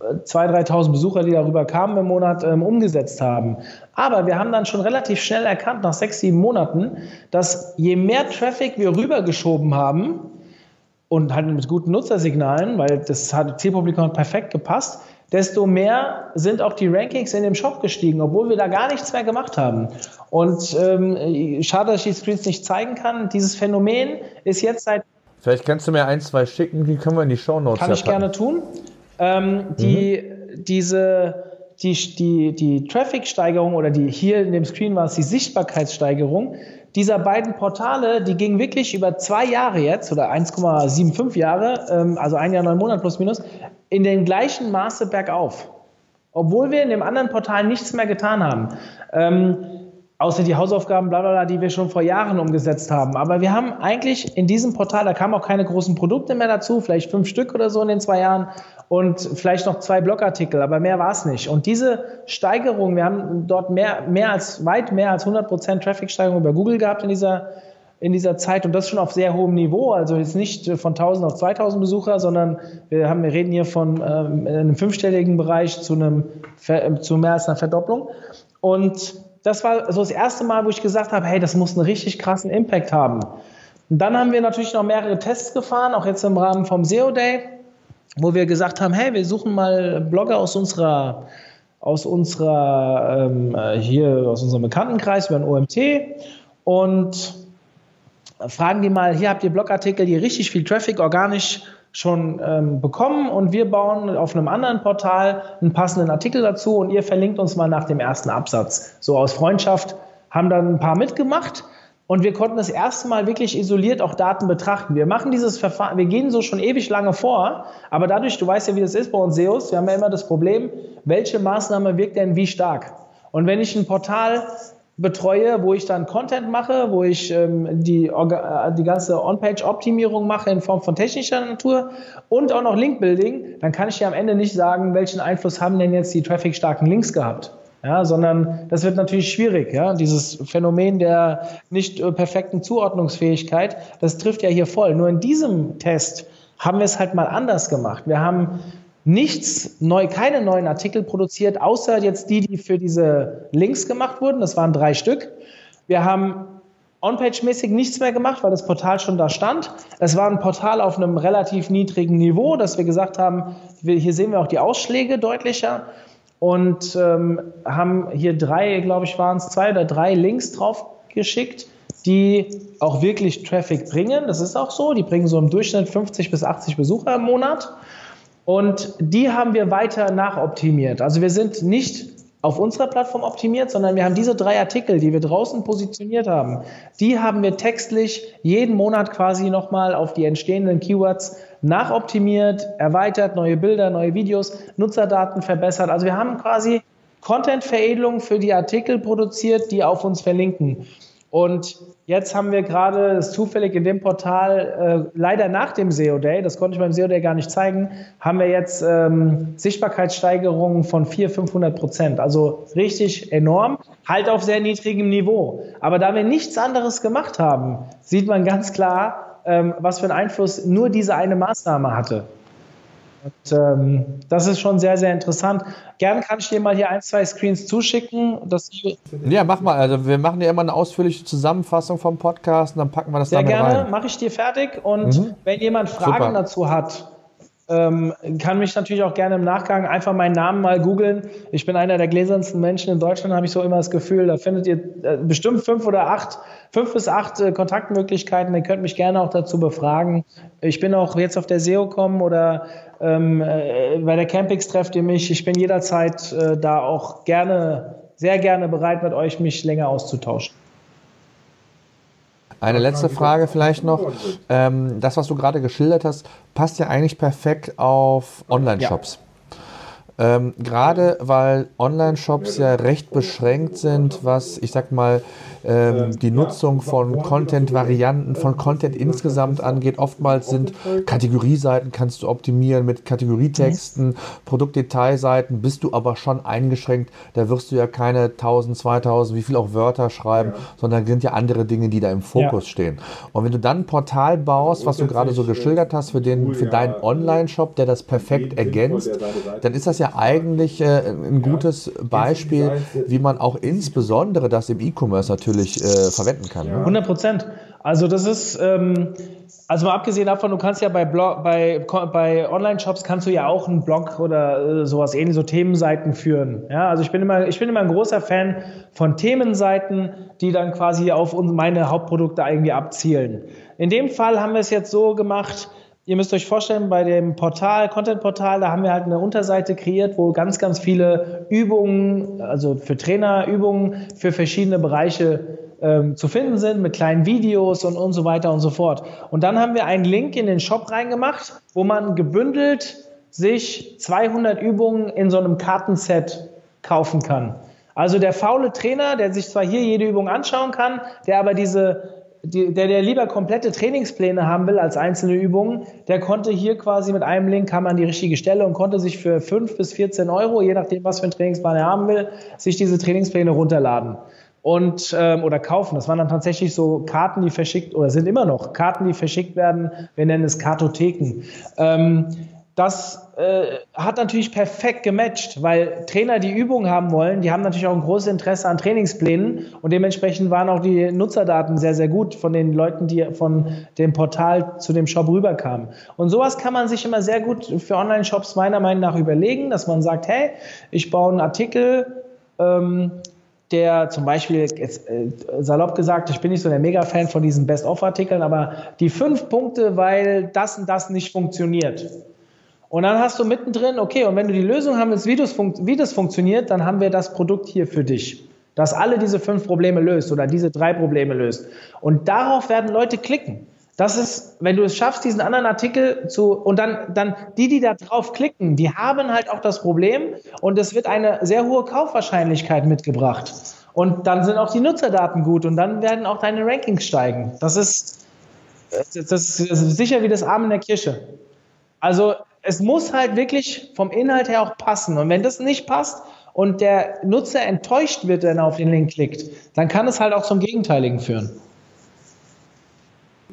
2.000, äh, 3.000 Besucher, die darüber kamen im Monat, ähm, umgesetzt haben. Aber wir haben dann schon relativ schnell erkannt, nach sechs, sieben Monaten, dass je mehr Traffic wir rübergeschoben haben, und halt mit guten Nutzersignalen, weil das hat Zielpublikum perfekt gepasst, desto mehr sind auch die Rankings in dem Shop gestiegen, obwohl wir da gar nichts mehr gemacht haben. Und ähm, schade, dass ich die Screens nicht zeigen kann. Dieses Phänomen ist jetzt seit. Vielleicht kannst du mir ein, zwei schicken, die können wir in die Show Notes Kann ich gerne tun. Ähm, die, mhm. diese, die, die, die Traffic-Steigerung oder die hier in dem Screen war es die Sichtbarkeitssteigerung dieser beiden Portale, die gingen wirklich über zwei Jahre jetzt oder 1,75 Jahre, ähm, also ein Jahr, neun Monate plus minus, in dem gleichen Maße bergauf. Obwohl wir in dem anderen Portal nichts mehr getan haben. Ähm, außer die Hausaufgaben, bla, bla, bla, die wir schon vor Jahren umgesetzt haben. Aber wir haben eigentlich in diesem Portal, da kamen auch keine großen Produkte mehr dazu, vielleicht fünf Stück oder so in den zwei Jahren und vielleicht noch zwei Blogartikel, aber mehr war es nicht. Und diese Steigerung, wir haben dort mehr, mehr als, weit mehr als 100 Prozent Traffic-Steigerung über Google gehabt in dieser, in dieser Zeit und das schon auf sehr hohem Niveau, also jetzt nicht von 1000 auf 2000 Besucher, sondern wir, haben, wir reden hier von ähm, einem fünfstelligen Bereich zu, einem, zu mehr als einer Verdopplung. Und das war so das erste Mal, wo ich gesagt habe, hey, das muss einen richtig krassen Impact haben. Und dann haben wir natürlich noch mehrere Tests gefahren, auch jetzt im Rahmen vom SEO Day, wo wir gesagt haben, hey, wir suchen mal Blogger aus unserer aus unserer ähm, hier aus unserem Bekanntenkreis über ein OMT und fragen die mal, hier habt ihr Blogartikel, die richtig viel Traffic organisch schon ähm, bekommen und wir bauen auf einem anderen Portal einen passenden Artikel dazu und ihr verlinkt uns mal nach dem ersten Absatz. So aus Freundschaft haben dann ein paar mitgemacht und wir konnten das erste Mal wirklich isoliert auch Daten betrachten. Wir machen dieses Verfahren, wir gehen so schon ewig lange vor, aber dadurch, du weißt ja, wie das ist bei uns SEOs, wir haben ja immer das Problem, welche Maßnahme wirkt denn wie stark? Und wenn ich ein Portal betreue, wo ich dann Content mache, wo ich ähm, die, äh, die ganze On-Page-Optimierung mache in Form von technischer Natur und auch noch Link-Building, dann kann ich dir am Ende nicht sagen, welchen Einfluss haben denn jetzt die traffic-starken Links gehabt. Ja, sondern das wird natürlich schwierig. Ja? Dieses Phänomen der nicht äh, perfekten Zuordnungsfähigkeit, das trifft ja hier voll. Nur in diesem Test haben wir es halt mal anders gemacht. Wir haben nichts neu, keine neuen Artikel produziert, außer jetzt die, die für diese Links gemacht wurden. Das waren drei Stück. Wir haben On-Page-mäßig nichts mehr gemacht, weil das Portal schon da stand. Es war ein Portal auf einem relativ niedrigen Niveau, dass wir gesagt haben, hier sehen wir auch die Ausschläge deutlicher und ähm, haben hier drei, glaube ich, waren es zwei oder drei Links drauf geschickt, die auch wirklich Traffic bringen. Das ist auch so. Die bringen so im Durchschnitt 50 bis 80 Besucher im Monat. Und die haben wir weiter nachoptimiert. Also wir sind nicht auf unserer Plattform optimiert, sondern wir haben diese drei Artikel, die wir draußen positioniert haben, die haben wir textlich jeden Monat quasi nochmal auf die entstehenden Keywords nachoptimiert, erweitert, neue Bilder, neue Videos, Nutzerdaten verbessert. Also wir haben quasi Content-Veredelung für die Artikel produziert, die auf uns verlinken. Und jetzt haben wir gerade zufällig in dem Portal, äh, leider nach dem SEO Day, das konnte ich beim SEO Day gar nicht zeigen, haben wir jetzt ähm, Sichtbarkeitssteigerungen von 400, 500 Prozent. Also richtig enorm, halt auf sehr niedrigem Niveau. Aber da wir nichts anderes gemacht haben, sieht man ganz klar, ähm, was für einen Einfluss nur diese eine Maßnahme hatte. Und, ähm, das ist schon sehr, sehr interessant. Gern kann ich dir mal hier ein, zwei Screens zuschicken. ja, mach mal. Also wir machen ja immer eine ausführliche Zusammenfassung vom Podcast und dann packen wir das sehr dann gerne, rein. mache ich dir fertig. Und mhm. wenn jemand Fragen Super. dazu hat, ähm, kann mich natürlich auch gerne im Nachgang einfach meinen Namen mal googeln. Ich bin einer der gläsernsten Menschen in Deutschland, habe ich so immer das Gefühl. Da findet ihr äh, bestimmt fünf oder acht, fünf bis acht äh, Kontaktmöglichkeiten. Ihr könnt mich gerne auch dazu befragen. Ich bin auch jetzt auf der SEO-Com oder ähm, äh, bei der Campix trefft ihr mich. Ich bin jederzeit äh, da auch gerne, sehr gerne bereit, mit euch mich länger auszutauschen. Eine letzte Frage vielleicht noch. Ähm, das, was du gerade geschildert hast, passt ja eigentlich perfekt auf Online-Shops. Ja. Ähm, Gerade weil Online-Shops ja recht beschränkt sind, was ich sag mal ähm, die Nutzung von Content-Varianten, von Content insgesamt angeht. Oftmals sind Kategorieseiten kannst du optimieren mit Kategorietexten. Produktdetailseiten, bist du aber schon eingeschränkt. Da wirst du ja keine 1000, 2000, wie viel auch Wörter schreiben, ja. sondern sind ja andere Dinge, die da im Fokus ja. stehen. Und wenn du dann ein Portal baust, was du gerade so geschildert hast für, den, für deinen Online-Shop, der das perfekt ergänzt, dann ist das ja eigentlich äh, ein gutes Beispiel, wie man auch insbesondere das im E-Commerce natürlich natürlich äh, verwenden kann. Ne? 100 Prozent. Also das ist, ähm, also mal abgesehen davon, du kannst ja bei, Blog, bei, bei Online-Shops kannst du ja auch einen Blog oder äh, sowas ähnlich, so Themenseiten führen. Ja, also ich bin immer, ich bin immer ein großer Fan von Themenseiten, die dann quasi auf meine Hauptprodukte irgendwie abzielen. In dem Fall haben wir es jetzt so gemacht, Ihr müsst euch vorstellen, bei dem Portal, Content-Portal, da haben wir halt eine Unterseite kreiert, wo ganz, ganz viele Übungen, also für Trainer Übungen für verschiedene Bereiche ähm, zu finden sind, mit kleinen Videos und, und so weiter und so fort. Und dann haben wir einen Link in den Shop reingemacht, wo man gebündelt sich 200 Übungen in so einem Kartenset kaufen kann. Also der faule Trainer, der sich zwar hier jede Übung anschauen kann, der aber diese die, der, der lieber komplette Trainingspläne haben will als einzelne Übungen, der konnte hier quasi mit einem Link kam an die richtige Stelle und konnte sich für 5 bis 14 Euro, je nachdem, was für einen Trainingsplan er haben will, sich diese Trainingspläne runterladen und ähm, oder kaufen. Das waren dann tatsächlich so Karten, die verschickt oder sind immer noch Karten, die verschickt werden. Wir nennen es Kartotheken. Ähm, das äh, hat natürlich perfekt gematcht, weil Trainer, die Übungen haben wollen, die haben natürlich auch ein großes Interesse an Trainingsplänen und dementsprechend waren auch die Nutzerdaten sehr, sehr gut von den Leuten, die von dem Portal zu dem Shop rüberkamen. Und sowas kann man sich immer sehr gut für Online-Shops meiner Meinung nach überlegen, dass man sagt, hey, ich baue einen Artikel, ähm, der zum Beispiel, jetzt, äh, salopp gesagt, ich bin nicht so der Mega-Fan von diesen Best-of-Artikeln, aber die fünf Punkte, weil das und das nicht funktioniert. Und dann hast du mittendrin, okay, und wenn du die Lösung haben willst, wie das, wie das funktioniert, dann haben wir das Produkt hier für dich, das alle diese fünf Probleme löst oder diese drei Probleme löst. Und darauf werden Leute klicken. Das ist, wenn du es schaffst, diesen anderen Artikel zu, und dann, dann die, die da drauf klicken, die haben halt auch das Problem und es wird eine sehr hohe Kaufwahrscheinlichkeit mitgebracht. Und dann sind auch die Nutzerdaten gut und dann werden auch deine Rankings steigen. Das ist, das ist, sicher wie das Arm in der Kirche. Also, es muss halt wirklich vom Inhalt her auch passen. Und wenn das nicht passt und der Nutzer enttäuscht wird, wenn er auf den Link klickt, dann kann es halt auch zum Gegenteiligen führen.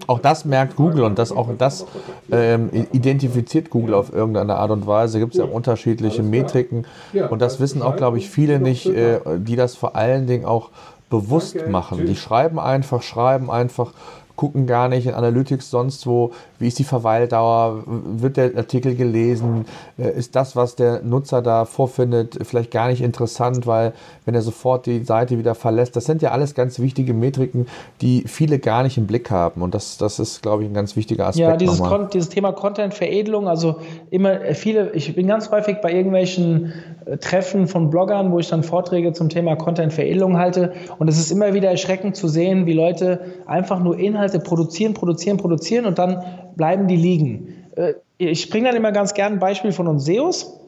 Auch das merkt Google und das auch das ähm, identifiziert Google auf irgendeine Art und Weise. Gibt es ja unterschiedliche Metriken und das wissen auch, glaube ich, viele nicht, äh, die das vor allen Dingen auch bewusst machen. Die schreiben einfach, schreiben einfach gucken gar nicht in Analytics sonst wo, wie ist die Verweildauer, wird der Artikel gelesen, äh, ist das, was der Nutzer da vorfindet, vielleicht gar nicht interessant, weil wenn er sofort die Seite wieder verlässt, das sind ja alles ganz wichtige Metriken, die viele gar nicht im Blick haben und das, das ist, glaube ich, ein ganz wichtiger Aspekt. Ja, dieses, dieses Thema Content-Veredelung, also immer viele, ich bin ganz häufig bei irgendwelchen äh, Treffen von Bloggern, wo ich dann Vorträge zum Thema Content-Veredelung halte und es ist immer wieder erschreckend zu sehen, wie Leute einfach nur Inhalte Inhalte produzieren, produzieren, produzieren und dann bleiben die liegen. Äh, ich bringe dann immer ganz gerne ein Beispiel von uns SEOs.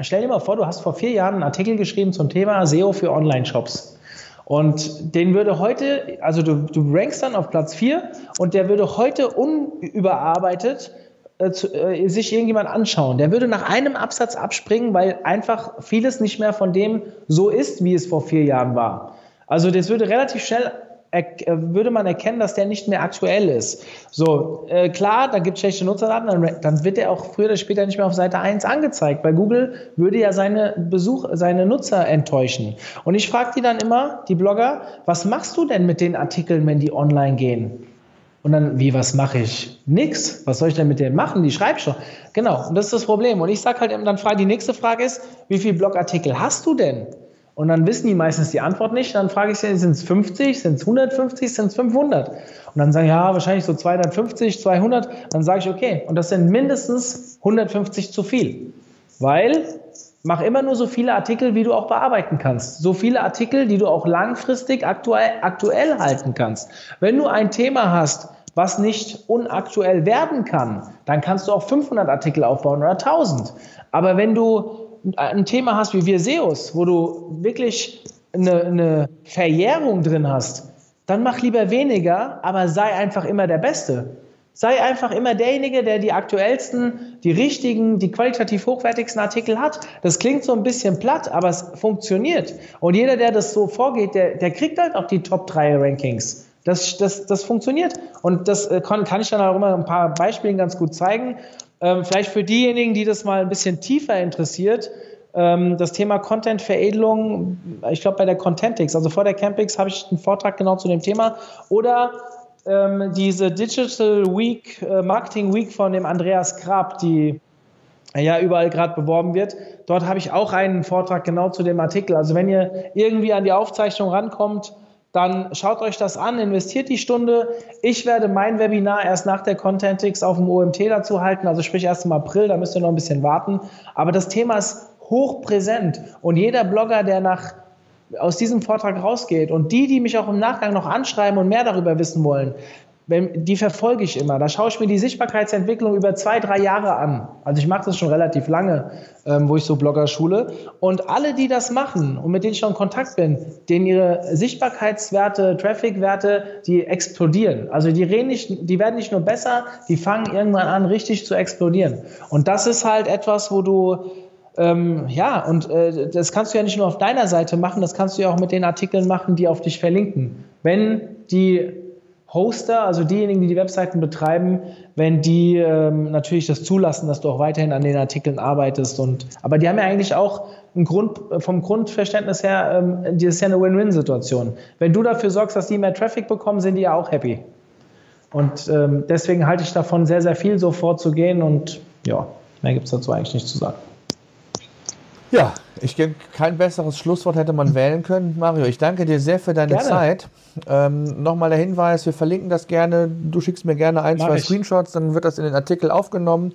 Stell dir mal vor, du hast vor vier Jahren einen Artikel geschrieben zum Thema SEO für Online-Shops. Und den würde heute, also du, du rankst dann auf Platz 4 und der würde heute unüberarbeitet äh, zu, äh, sich irgendjemand anschauen. Der würde nach einem Absatz abspringen, weil einfach vieles nicht mehr von dem so ist, wie es vor vier Jahren war. Also das würde relativ schnell würde man erkennen, dass der nicht mehr aktuell ist. So, äh, klar, da gibt es schlechte Nutzerdaten, dann, dann, wird er auch früher oder später nicht mehr auf Seite 1 angezeigt, weil Google würde ja seine Besuch, seine Nutzer enttäuschen. Und ich frage die dann immer, die Blogger, was machst du denn mit den Artikeln, wenn die online gehen? Und dann, wie, was mache ich? Nix. Was soll ich denn mit denen machen? Die schreibe schon. Genau, und das ist das Problem. Und ich sage halt eben, dann frage, die nächste Frage ist, wie viele Blogartikel hast du denn? Und dann wissen die meistens die Antwort nicht. Dann frage ich sie, sind es 50, sind es 150, sind es 500? Und dann sagen, ja, wahrscheinlich so 250, 200. Dann sage ich, okay, und das sind mindestens 150 zu viel. Weil mach immer nur so viele Artikel, wie du auch bearbeiten kannst. So viele Artikel, die du auch langfristig aktuell, aktuell halten kannst. Wenn du ein Thema hast, was nicht unaktuell werden kann, dann kannst du auch 500 Artikel aufbauen oder 1000. Aber wenn du ein Thema hast wie wir SEOs, wo du wirklich eine, eine Verjährung drin hast, dann mach lieber weniger, aber sei einfach immer der Beste. Sei einfach immer derjenige, der die aktuellsten, die richtigen, die qualitativ hochwertigsten Artikel hat. Das klingt so ein bisschen platt, aber es funktioniert. Und jeder, der das so vorgeht, der, der kriegt halt auch die Top 3 Rankings. Das, das, das funktioniert. Und das äh, kann, kann ich dann auch immer ein paar Beispielen ganz gut zeigen. Ähm, vielleicht für diejenigen, die das mal ein bisschen tiefer interessiert, ähm, das Thema Content-Veredelung, ich glaube bei der Contentix, also vor der Campix habe ich einen Vortrag genau zu dem Thema. Oder ähm, diese Digital Week, äh, Marketing Week von dem Andreas Grab, die ja überall gerade beworben wird. Dort habe ich auch einen Vortrag genau zu dem Artikel. Also wenn ihr irgendwie an die Aufzeichnung rankommt, dann schaut euch das an, investiert die Stunde. Ich werde mein Webinar erst nach der Contentix auf dem OMT dazu halten, also sprich erst im April, da müsst ihr noch ein bisschen warten. Aber das Thema ist hochpräsent und jeder Blogger, der nach aus diesem Vortrag rausgeht und die, die mich auch im Nachgang noch anschreiben und mehr darüber wissen wollen, wenn, die verfolge ich immer. Da schaue ich mir die Sichtbarkeitsentwicklung über zwei, drei Jahre an. Also ich mache das schon relativ lange, ähm, wo ich so Blogger schule. Und alle, die das machen und mit denen ich schon in Kontakt bin, denen ihre Sichtbarkeitswerte, Trafficwerte, die explodieren. Also die, reden nicht, die werden nicht nur besser, die fangen irgendwann an, richtig zu explodieren. Und das ist halt etwas, wo du ähm, ja, und äh, das kannst du ja nicht nur auf deiner Seite machen, das kannst du ja auch mit den Artikeln machen, die auf dich verlinken. Wenn die Hoster, also diejenigen, die die Webseiten betreiben, wenn die ähm, natürlich das zulassen, dass du auch weiterhin an den Artikeln arbeitest. Und, aber die haben ja eigentlich auch Grund, vom Grundverständnis her, ähm, das ist ja eine Win-Win-Situation. Wenn du dafür sorgst, dass die mehr Traffic bekommen, sind die ja auch happy. Und ähm, deswegen halte ich davon sehr, sehr viel so vorzugehen und ja, mehr gibt es dazu eigentlich nicht zu sagen. Ja, Ich denke, kein besseres Schlusswort hätte man wählen können. Mario, ich danke dir sehr für deine Gerne. Zeit. Ähm, Nochmal der Hinweis, wir verlinken das gerne. Du schickst mir gerne ein, Mach zwei ich. Screenshots, dann wird das in den Artikel aufgenommen.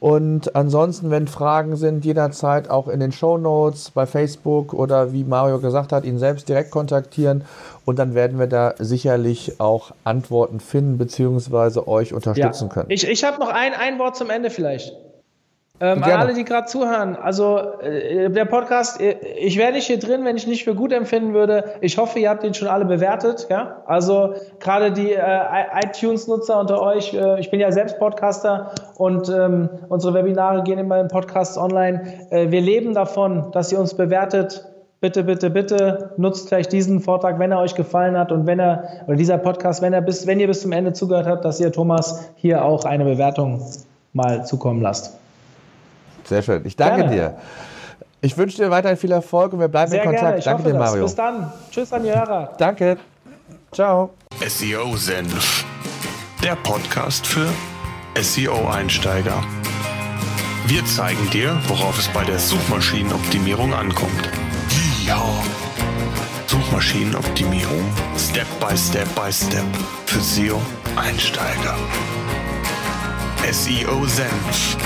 Und ansonsten, wenn Fragen sind, jederzeit auch in den Show Notes bei Facebook oder wie Mario gesagt hat, ihn selbst direkt kontaktieren. Und dann werden wir da sicherlich auch Antworten finden bzw. euch unterstützen können. Ich, ich habe noch ein, ein Wort zum Ende vielleicht. Ähm, an alle, die gerade zuhören. Also äh, der Podcast, äh, ich wäre nicht hier drin, wenn ich nicht für gut empfinden würde. Ich hoffe, ihr habt ihn schon alle bewertet. Ja? Also gerade die äh, iTunes-Nutzer unter euch. Äh, ich bin ja selbst Podcaster und ähm, unsere Webinare gehen immer in Podcasts online. Äh, wir leben davon, dass ihr uns bewertet. Bitte, bitte, bitte nutzt vielleicht diesen Vortrag, wenn er euch gefallen hat und wenn er, oder dieser Podcast, wenn er bis, wenn ihr bis zum Ende zugehört habt, dass ihr Thomas hier auch eine Bewertung mal zukommen lasst. Sehr schön. Ich danke Gerne. dir. Ich wünsche dir weiterhin viel Erfolg und wir bleiben Sehr in Kontakt. gerne, ich danke dir, das. Mario. Bis dann. Tschüss an die Hörer. Danke. Ciao. SEO-Senf. Der Podcast für SEO-Einsteiger. Wir zeigen dir, worauf es bei der Suchmaschinenoptimierung ankommt. Ja. Suchmaschinenoptimierung Step by Step by Step für SEO-Einsteiger. SEO-Senf.